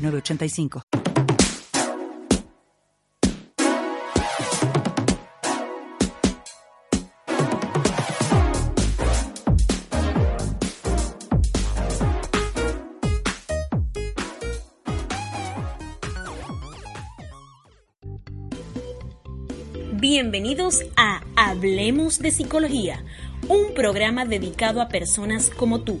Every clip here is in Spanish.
985. Bienvenidos a Hablemos de Psicología, un programa dedicado a personas como tú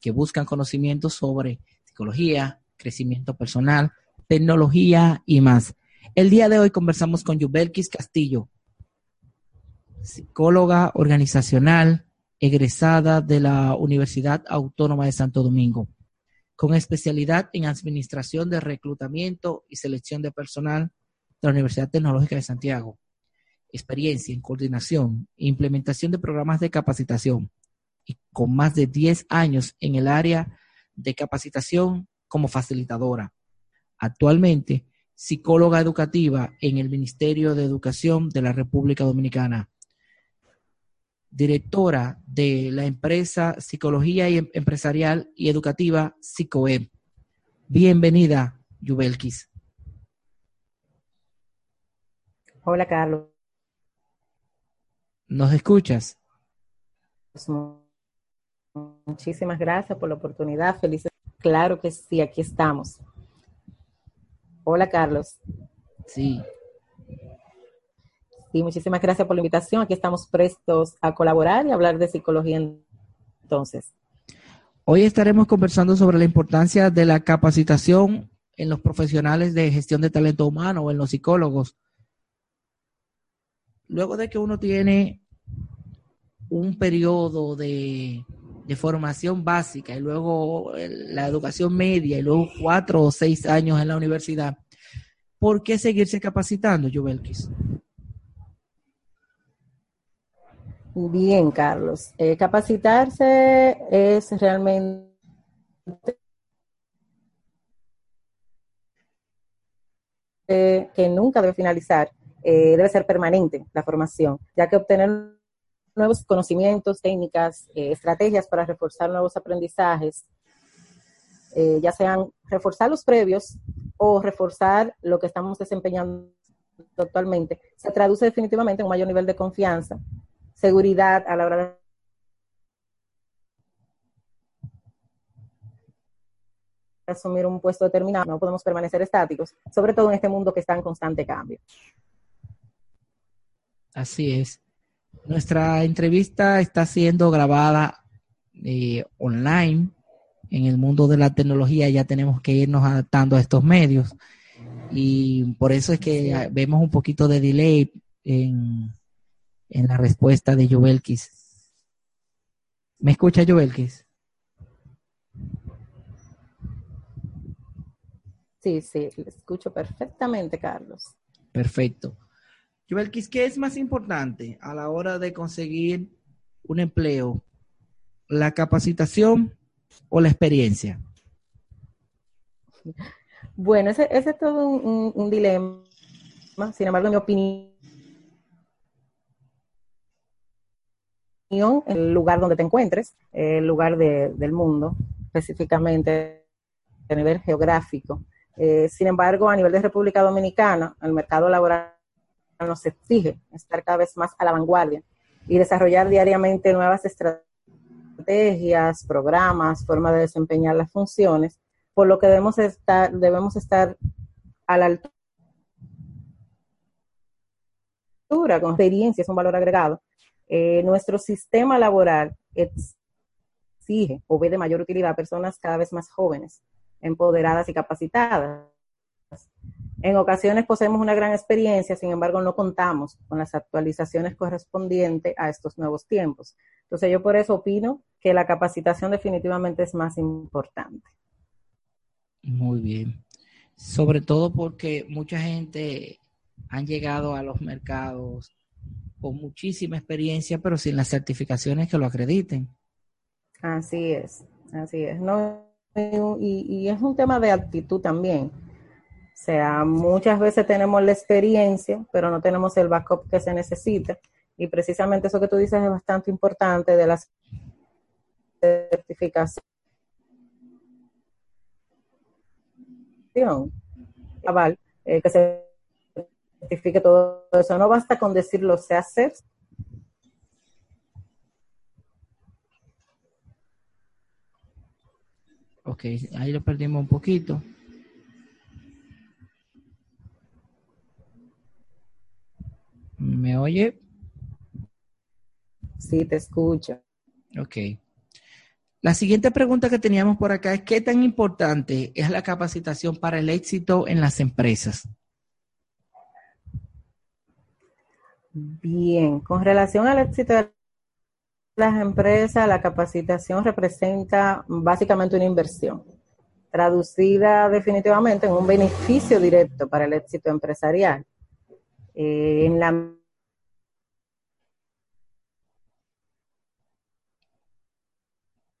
que buscan conocimientos sobre psicología, crecimiento personal, tecnología y más. El día de hoy conversamos con Yubelkis Castillo, psicóloga organizacional, egresada de la Universidad Autónoma de Santo Domingo, con especialidad en Administración de Reclutamiento y Selección de Personal de la Universidad Tecnológica de Santiago, experiencia en coordinación e implementación de programas de capacitación, y con más de 10 años en el área de capacitación como facilitadora. Actualmente, psicóloga educativa en el Ministerio de Educación de la República Dominicana. Directora de la empresa Psicología y em-, Empresarial y Educativa Psicoeb. Bienvenida, Yubelkis. Hola, Carlos. ¿Nos escuchas? Muchísimas gracias por la oportunidad. Felices. Claro que sí, aquí estamos. Hola, Carlos. Sí. Sí, muchísimas gracias por la invitación. Aquí estamos prestos a colaborar y hablar de psicología entonces. Hoy estaremos conversando sobre la importancia de la capacitación en los profesionales de gestión de talento humano o en los psicólogos. Luego de que uno tiene un periodo de de formación básica y luego la educación media y luego cuatro o seis años en la universidad, ¿por qué seguirse capacitando, Jubelkis? Bien, Carlos. Eh, capacitarse es realmente que nunca debe finalizar, eh, debe ser permanente la formación, ya que obtener nuevos conocimientos, técnicas, eh, estrategias para reforzar nuevos aprendizajes, eh, ya sean reforzar los previos o reforzar lo que estamos desempeñando actualmente, se traduce definitivamente en un mayor nivel de confianza, seguridad a la hora de asumir un puesto determinado, no podemos permanecer estáticos, sobre todo en este mundo que está en constante cambio. Así es. Nuestra entrevista está siendo grabada eh, online. En el mundo de la tecnología ya tenemos que irnos adaptando a estos medios y por eso es que vemos un poquito de delay en, en la respuesta de Jovelkis. ¿Me escucha Jovelkis? Sí, sí, le escucho perfectamente, Carlos. Perfecto. ¿Qué es más importante a la hora de conseguir un empleo? ¿La capacitación o la experiencia? Bueno, ese, es todo un, dilema. Sin embargo, mi opinión, el lugar donde te encuentres, el lugar del mundo, específicamente a nivel geográfico. Eh, sin embargo, a nivel de República Dominicana, el mercado laboral nos exige estar cada vez más a la vanguardia y desarrollar diariamente nuevas estrategias, programas, formas de desempeñar las funciones, por lo que debemos estar, debemos estar a la altura con experiencia, es un valor agregado. Eh, nuestro sistema laboral exige o ve de mayor utilidad a personas cada vez más jóvenes, empoderadas y capacitadas. En ocasiones poseemos una gran experiencia, sin embargo no contamos con las actualizaciones correspondientes a estos nuevos tiempos. Entonces yo por eso opino que la capacitación definitivamente es más importante. Muy bien. Sobre todo porque mucha gente han llegado a los mercados con muchísima experiencia, pero sin las certificaciones que lo acrediten. Así es, así es. No, y, y es un tema de actitud también o sea, muchas veces tenemos la experiencia, pero no tenemos el backup que se necesita. Y precisamente eso que tú dices es bastante importante de la certificación. Eh, que se certifique todo eso. No basta con decirlo se hace. Ok, ahí lo perdimos un poquito. ¿Me oye? Sí, te escucho. Ok. La siguiente pregunta que teníamos por acá es, ¿qué tan importante es la capacitación para el éxito en las empresas? Bien, con relación al éxito de las empresas, la capacitación representa básicamente una inversión, traducida definitivamente en un beneficio directo para el éxito empresarial. Eh, en la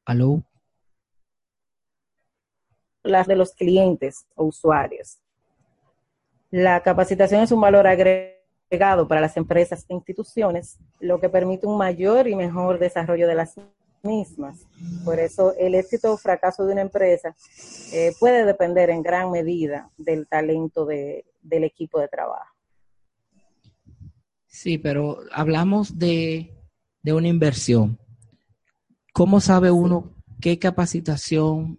¿Aló? Las de los clientes o usuarios. La capacitación es un valor agregado para las empresas e instituciones, lo que permite un mayor y mejor desarrollo de las mismas. Por eso el éxito o fracaso de una empresa eh, puede depender en gran medida del talento de, del equipo de trabajo. Sí, pero hablamos de, una inversión. ¿Cómo sabe uno qué capacitación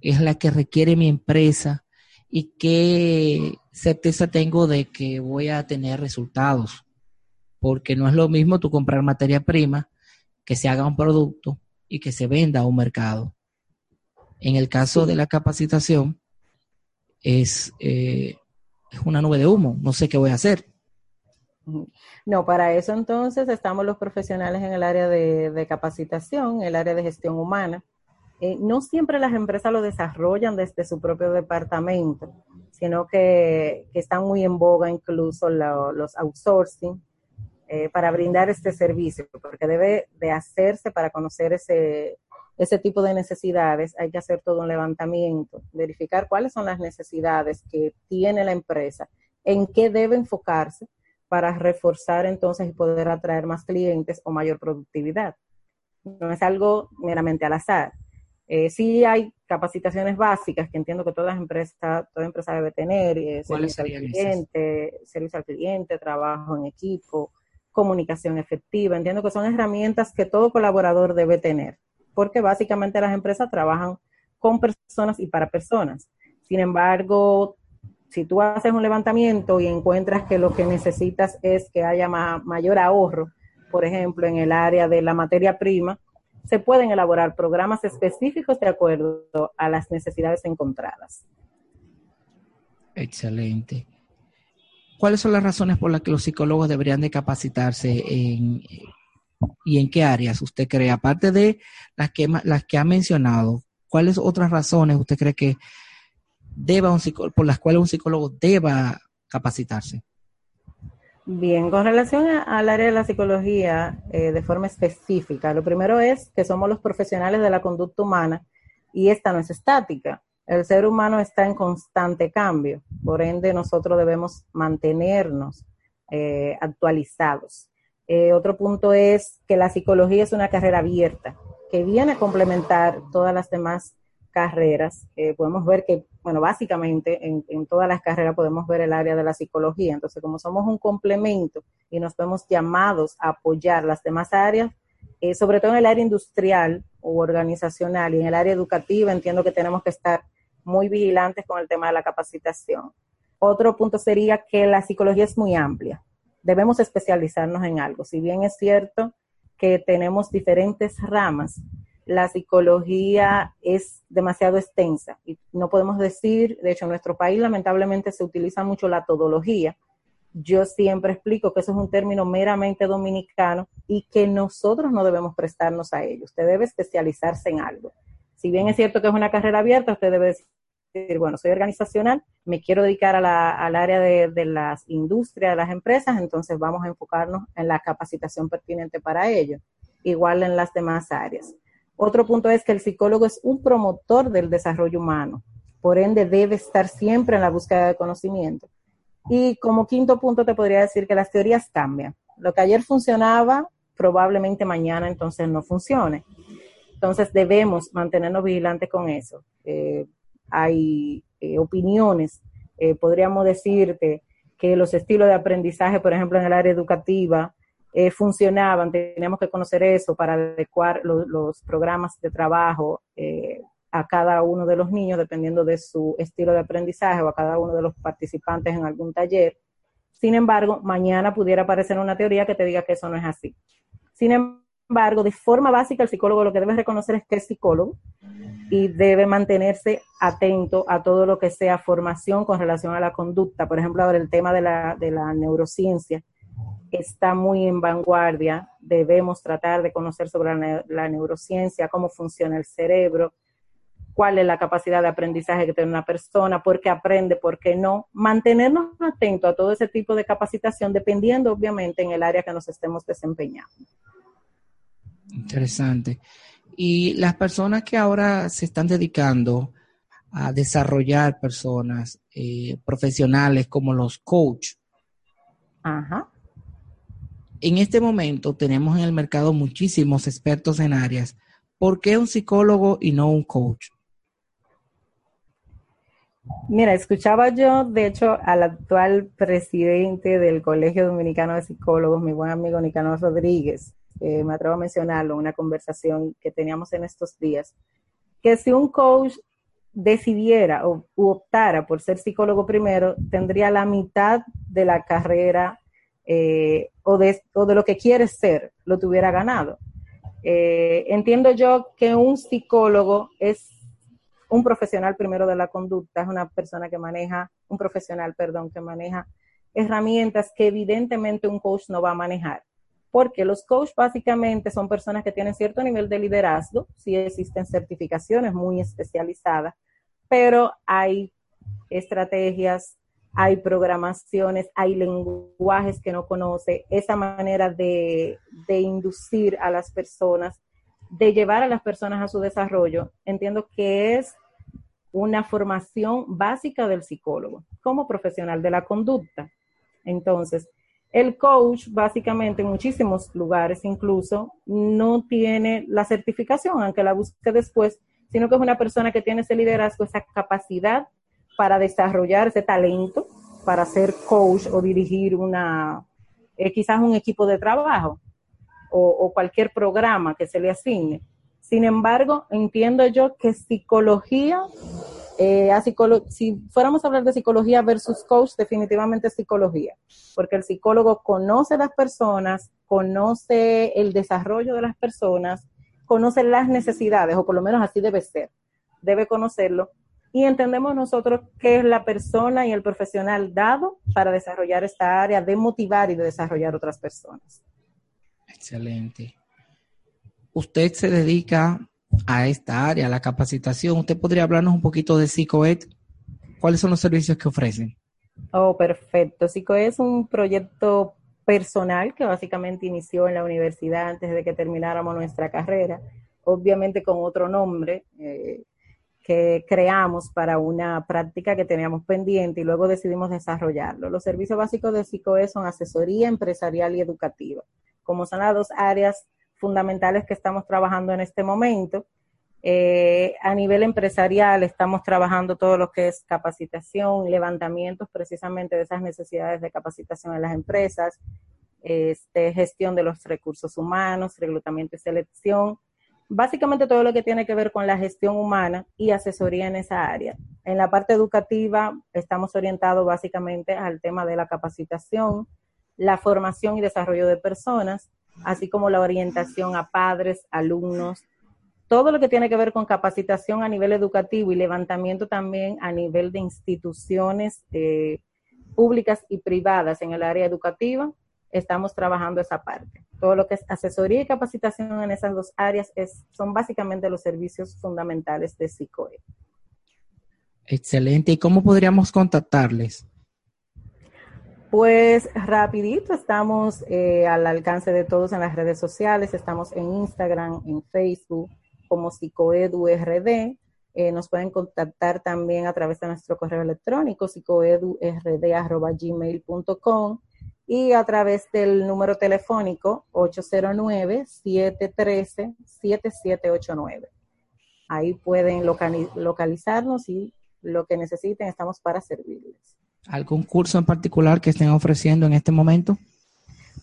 es la que requiere mi empresa y qué certeza tengo de que voy a tener resultados? Porque no es lo mismo tú comprar materia prima, que se haga un producto y que se venda a un mercado. En el caso de la capacitación, es, eh, es una nube de humo, no sé qué voy a hacer. No, para eso entonces estamos los profesionales en el área de, capacitación, el área de gestión humana. Eh, no siempre las empresas lo desarrollan desde su propio departamento, sino que, están muy en boga incluso los outsourcing eh, para brindar este servicio, porque debe de hacerse para conocer ese, ese tipo de necesidades, hay que hacer todo un levantamiento, verificar cuáles son las necesidades que tiene la empresa, en qué debe enfocarse para reforzar entonces y poder atraer más clientes o mayor productividad. No es algo meramente al azar. Eh, sí hay capacitaciones básicas que entiendo que todas empresas, toda empresa debe tener, eh, servicio al cliente, servicio al cliente, trabajo en equipo, comunicación efectiva. Entiendo que son herramientas que todo colaborador debe tener, porque básicamente las empresas trabajan con personas y para personas. Sin embargo, si tú haces un levantamiento y encuentras que lo que necesitas es que haya mayor ahorro, por ejemplo, en el área de la materia prima, se pueden elaborar programas específicos de acuerdo a las necesidades encontradas. Excelente. ¿Cuáles son las razones por las que los psicólogos deberían de capacitarse en, y en qué áreas usted cree? Aparte de las que, las que ha mencionado, ¿cuáles otras razones usted cree que deba un por las cuales un psicólogo deba capacitarse? Bien, con relación al área de la psicología eh, de forma específica, lo primero es que somos los profesionales de la conducta humana y esta no es estática. El ser humano está en constante cambio, por ende nosotros debemos mantenernos eh, actualizados. Eh, otro punto es que la psicología es una carrera abierta que viene a complementar todas las demás carreras. podemos ver que bueno, básicamente en, todas las carreras podemos ver el área de la psicología. Entonces, como somos un complemento y nos vemos llamados a apoyar las demás áreas, eh, sobre todo en el área industrial o organizacional y en el área educativa, entiendo que tenemos que estar muy vigilantes con el tema de la capacitación. Otro punto sería que la psicología es muy amplia. debemos especializarnos en algo. Si bien es cierto que tenemos diferentes ramas, la psicología es demasiado extensa y no podemos decir, de hecho en nuestro país lamentablemente se utiliza mucho la todología. Yo siempre explico que eso es un término meramente dominicano y que nosotros no debemos prestarnos a ello. Usted debe especializarse en algo. Si bien es cierto que es una carrera abierta, usted debe decir, bueno, soy organizacional, me quiero dedicar al área de, de las industrias, de las empresas, entonces vamos a enfocarnos en la capacitación pertinente para ello, igual en las demás áreas. Otro punto es que el psicólogo es un promotor del desarrollo humano, por ende debe estar siempre en la búsqueda de conocimiento. Y como quinto punto te podría decir que las teorías cambian. Lo que ayer funcionaba, probablemente mañana entonces no funcione. Entonces debemos mantenernos vigilantes con eso. Eh, hay eh, opiniones, eh, podríamos decirte que los estilos de aprendizaje, por ejemplo, en el área educativa, eh, funcionaban, teníamos que conocer eso para adecuar los programas de trabajo eh, a cada uno de los niños, dependiendo de su estilo de aprendizaje o a cada uno de los participantes en algún taller. Sin embargo, mañana pudiera aparecer una teoría que te diga que eso no es así. Sin embargo, de forma básica, el psicólogo lo que debe reconocer es que es psicólogo y debe mantenerse atento a todo lo que sea formación con relación a la conducta. Por ejemplo, ahora el tema de la, de la neurociencia está muy en vanguardia. Debemos tratar de conocer sobre la, neurociencia, cómo funciona el cerebro, cuál es la capacidad de aprendizaje que tiene una persona, por qué aprende, por qué no. Mantenernos atentos a todo ese tipo de capacitación, dependiendo obviamente en el área que nos estemos desempeñando. Interesante. Y las personas que ahora se están dedicando a desarrollar personas eh, profesionales como los coach, Ajá en este momento tenemos en el mercado muchísimos expertos en áreas. ¿Por qué un psicólogo y no un coach? Mira, escuchaba yo, de hecho, al actual presidente del Colegio Dominicano de Psicólogos, mi buen amigo Nicanor Rodríguez, me atrevo a mencionarlo, en una conversación que teníamos en estos días, que si un coach decidiera o optara por ser psicólogo primero, tendría la mitad de la carrera eh, o, de, de, lo que quieres ser, lo tuviera ganado. Eh, entiendo yo que un psicólogo es un profesional primero de la conducta, es una persona que maneja, un profesional, perdón, que maneja herramientas que evidentemente un coach no va a manejar. Porque los coaches básicamente son personas que tienen cierto nivel de liderazgo, sí existen certificaciones muy especializadas, pero hay estrategias, hay programaciones, hay lenguajes que no conoce, esa manera de, inducir a las personas, de llevar a las personas a su desarrollo, entiendo que es una formación básica del psicólogo como profesional de la conducta. Entonces, el coach básicamente en muchísimos lugares incluso no tiene la certificación, aunque la busque después, sino que es una persona que tiene ese liderazgo, esa capacidad para desarrollar ese talento, para ser coach o dirigir una, eh, quizás un equipo de trabajo o, cualquier programa que se le asigne. Sin embargo, entiendo yo que psicología, eh, si fuéramos a hablar de psicología versus coach, definitivamente psicología, porque el psicólogo conoce las personas, conoce el desarrollo de las personas, conoce las necesidades, o por lo menos así debe ser, debe conocerlo, y entendemos nosotros que es la persona y el profesional dado para desarrollar esta área, de motivar y de desarrollar otras personas. Excelente. Usted se dedica a esta área, a la capacitación. ¿Usted podría hablarnos un poquito de PsicoEd? ¿Cuáles son los servicios que ofrecen? Oh, perfecto. PsicoEd es un proyecto personal que básicamente inició en la universidad antes de que termináramos nuestra carrera, obviamente con otro nombre. Eh, que creamos para una práctica que teníamos pendiente y luego decidimos desarrollarlo. Los servicios básicos de PsicoE son asesoría empresarial y educativa, como son las dos áreas fundamentales que estamos trabajando en este momento. Eh, a nivel empresarial estamos trabajando todo lo que es capacitación, levantamientos precisamente de esas necesidades de capacitación en las empresas, este, gestión de los recursos humanos, reclutamiento y selección, básicamente todo lo que tiene que ver con la gestión humana y asesoría en esa área. En la parte educativa estamos orientados básicamente al tema de la capacitación, la formación y desarrollo de personas, así como la orientación a padres, alumnos, todo lo que tiene que ver con capacitación a nivel educativo y levantamiento también a nivel de instituciones eh, públicas y privadas en el área educativa, estamos trabajando esa parte. Todo lo que es asesoría y capacitación en esas dos áreas es, son básicamente los servicios fundamentales de SICOE. Excelente. ¿Y cómo podríamos contactarles? Pues rapidito, estamos eh, al alcance de todos en las redes sociales, estamos en Instagram, en Facebook, como psicoedurd. Eh, nos pueden contactar también a través de nuestro correo electrónico, psicoedurd.gmail.com y a través del número telefónico 809-713-7789. Ahí pueden localizarnos y lo que necesiten, estamos para servirles. ¿Algún curso en particular que estén ofreciendo en este momento?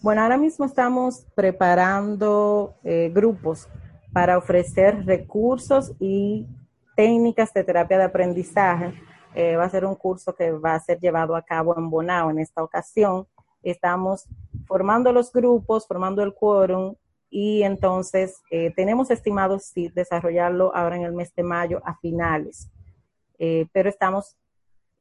Bueno, ahora mismo estamos preparando eh, grupos para ofrecer recursos y técnicas de terapia de aprendizaje. Eh, va a ser un curso que va a ser llevado a cabo en Bonao en esta ocasión. Estamos formando los grupos, formando el quórum y entonces eh, tenemos estimado sí, desarrollarlo ahora en el mes de mayo a finales. pero estamos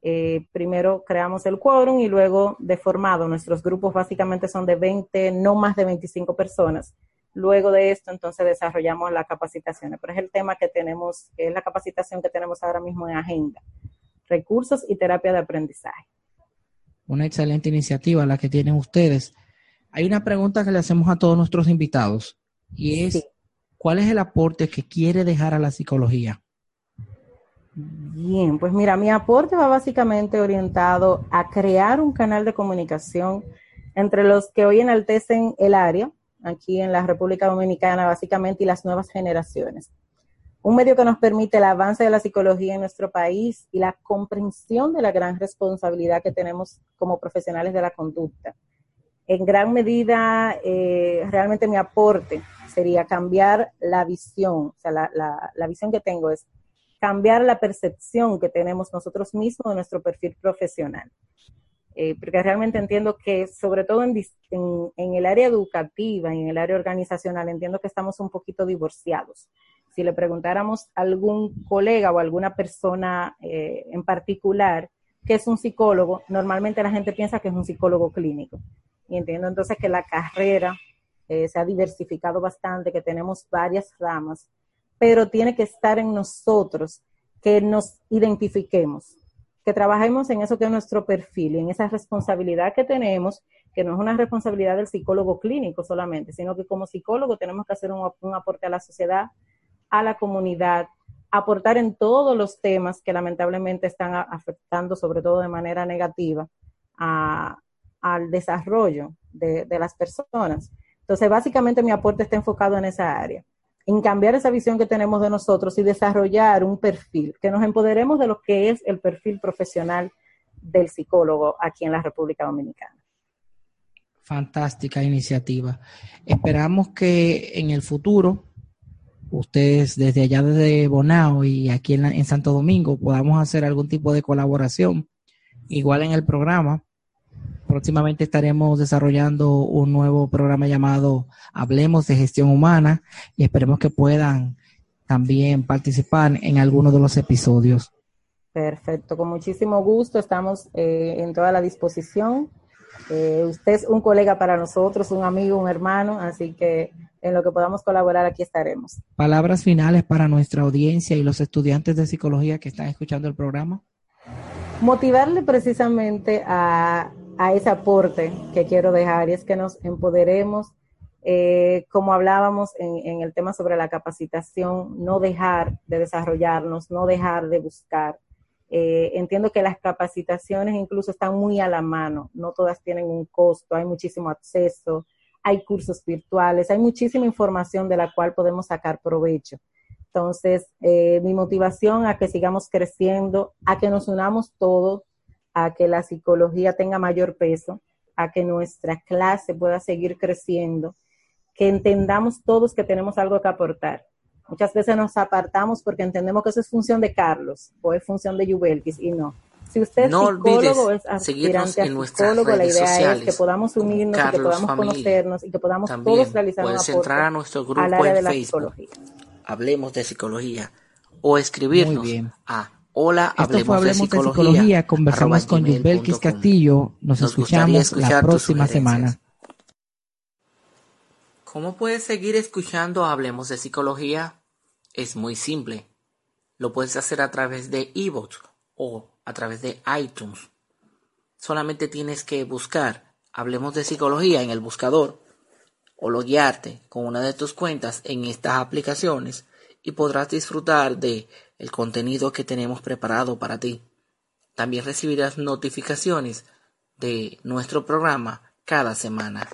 eh, primero creamos el quórum y luego de formado. Nuestros grupos básicamente son de 20, no más de 25 personas. Luego de esto, entonces desarrollamos la capacitación. Pero es el tema que tenemos, es la capacitación que tenemos ahora mismo en agenda. Recursos y terapia de aprendizaje. Una excelente iniciativa la que tienen ustedes. Hay una pregunta que le hacemos a todos nuestros invitados y es, ¿cuál es el aporte que quiere dejar a la psicología? Bien, pues mira, mi aporte va básicamente orientado a crear un canal de comunicación entre los que hoy enaltecen el área, aquí en la República Dominicana, básicamente, y las nuevas generaciones. Un medio que nos permite el avance de la psicología en nuestro país y la comprensión de la gran responsabilidad que tenemos como profesionales de la conducta. En gran medida, eh, realmente mi aporte sería cambiar la visión, o sea, la, la visión que tengo es cambiar la percepción que tenemos nosotros mismos de nuestro perfil profesional. Eh, porque realmente entiendo que, sobre todo en, el área educativa en el área organizacional, entiendo que estamos un poquito divorciados. Si le preguntáramos a algún colega o alguna persona eh, en particular que es un psicólogo, normalmente la gente piensa que es un psicólogo clínico. Y entiendo entonces que la carrera eh, se ha diversificado bastante, que tenemos varias ramas pero tiene que estar en nosotros que nos identifiquemos, que trabajemos en eso que es nuestro perfil y en esa responsabilidad que tenemos, que no es una responsabilidad del psicólogo clínico solamente, sino que como psicólogo tenemos que hacer un, aporte a la sociedad, a la comunidad, aportar en todos los temas que lamentablemente están afectando, sobre todo de manera negativa, al desarrollo de las personas. Entonces, básicamente mi aporte está enfocado en esa área en cambiar esa visión que tenemos de nosotros y desarrollar un perfil, que nos empoderemos de lo que es el perfil profesional del psicólogo aquí en la República Dominicana. Fantástica iniciativa. Esperamos que en el futuro, ustedes desde allá desde Bonao y aquí en, en Santo Domingo, podamos hacer algún tipo de colaboración, igual en el programa, próximamente estaremos desarrollando un nuevo programa llamado Hablemos de Gestión Humana y esperemos que puedan también participar en algunos de los episodios. Perfecto, con muchísimo gusto, estamos eh, en toda la disposición. Eh, usted es un colega para nosotros, un amigo, un hermano, así que en lo que podamos colaborar aquí estaremos. Palabras finales para nuestra audiencia y los estudiantes de psicología que están escuchando el programa. Motivarle precisamente a a ese aporte que quiero dejar y es que nos empoderemos, eh, como hablábamos en, el tema sobre la capacitación, no dejar de desarrollarnos, no dejar de buscar. Eh, entiendo que las capacitaciones incluso están muy a la mano, no todas tienen un costo, hay muchísimo acceso, hay cursos virtuales, hay muchísima información de la cual podemos sacar provecho. Entonces, eh, mi motivación a que sigamos creciendo, a que nos unamos todos, a que la psicología tenga mayor peso, a que nuestra clase pueda seguir creciendo, que entendamos todos que tenemos algo que aportar. Muchas veces nos apartamos porque entendemos que eso es función de Carlos o es función de Jubelkis y no. Si usted es No psicólogo o es aspirante a en nuestras psicólogo, la redes idea es sociales. que podamos unirnos y que Carlos podamos Familia. conocernos y que podamos También todos realizar un puedes aporte entrar a nuestro al grupo área de en la Facebook. psicología. Hablemos de psicología. O escribirnos a hola Esto hablemos, fue Hablemos de de psicología. Psicología. Conversamos con com. Castillo. Nos, Nos escuchamos la próxima semana. ¿Cómo puedes seguir escuchando Hablemos de Psicología? Es muy simple. Lo puedes hacer a través de iBooks o a través de iTunes. Solamente tienes que buscar, hablemos de psicología en el buscador, o loguearte con una de tus cuentas en estas aplicaciones y podrás disfrutar de el contenido que tenemos preparado para ti. También recibirás notificaciones de nuestro programa cada semana.